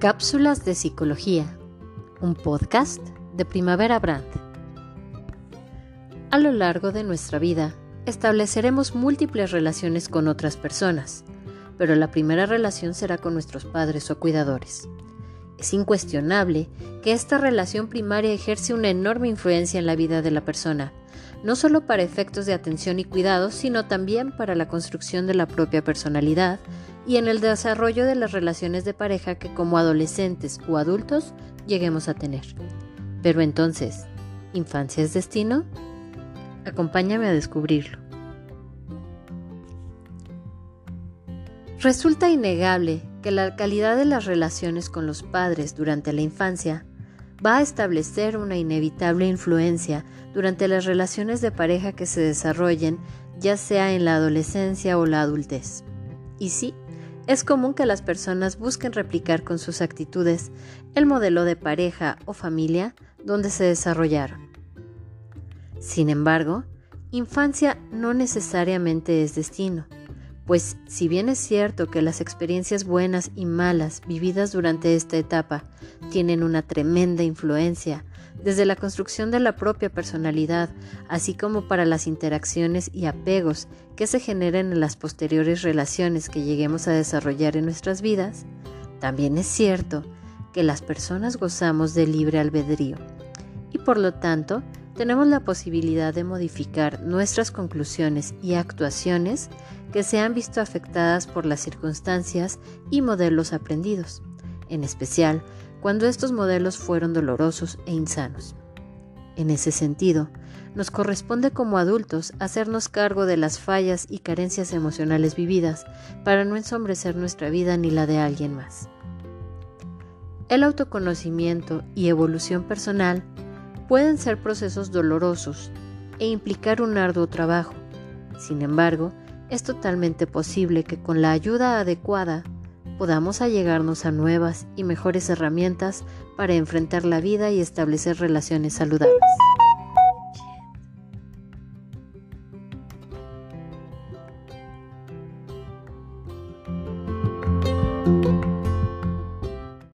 Cápsulas de Psicología, un podcast de Primavera Brand. A lo largo de nuestra vida, estableceremos múltiples relaciones con otras personas, pero la primera relación será con nuestros padres o cuidadores. Es incuestionable que esta relación primaria ejerce una enorme influencia en la vida de la persona, no solo para efectos de atención y cuidado, sino también para la construcción de la propia personalidad, y en el desarrollo de las relaciones de pareja que como adolescentes o adultos lleguemos a tener. Pero entonces, ¿infancia es destino? Acompáñame a descubrirlo. Resulta innegable que la calidad de las relaciones con los padres durante la infancia va a establecer una inevitable influencia durante las relaciones de pareja que se desarrollen ya sea en la adolescencia o la adultez. Y sí, es común que las personas busquen replicar con sus actitudes el modelo de pareja o familia donde se desarrollaron. Sin embargo, infancia no necesariamente es destino, pues si bien es cierto que las experiencias buenas y malas vividas durante esta etapa tienen una tremenda influencia desde la construcción de la propia personalidad, así como para las interacciones y apegos que se generen en las posteriores relaciones que lleguemos a desarrollar en nuestras vidas, también es cierto que las personas gozamos de libre albedrío y por lo tanto tenemos la posibilidad de modificar nuestras conclusiones y actuaciones que se han visto afectadas por las circunstancias y modelos aprendidos, en especial cuando estos modelos fueron dolorosos e insanos. En ese sentido, nos corresponde como adultos hacernos cargo de las fallas y carencias emocionales vividas para no ensombrecer nuestra vida ni la de alguien más. El autoconocimiento y evolución personal pueden ser procesos dolorosos e implicar un arduo trabajo. Sin embargo, es totalmente posible que con la ayuda adecuada podamos allegarnos a nuevas y mejores herramientas para enfrentar la vida y establecer relaciones saludables.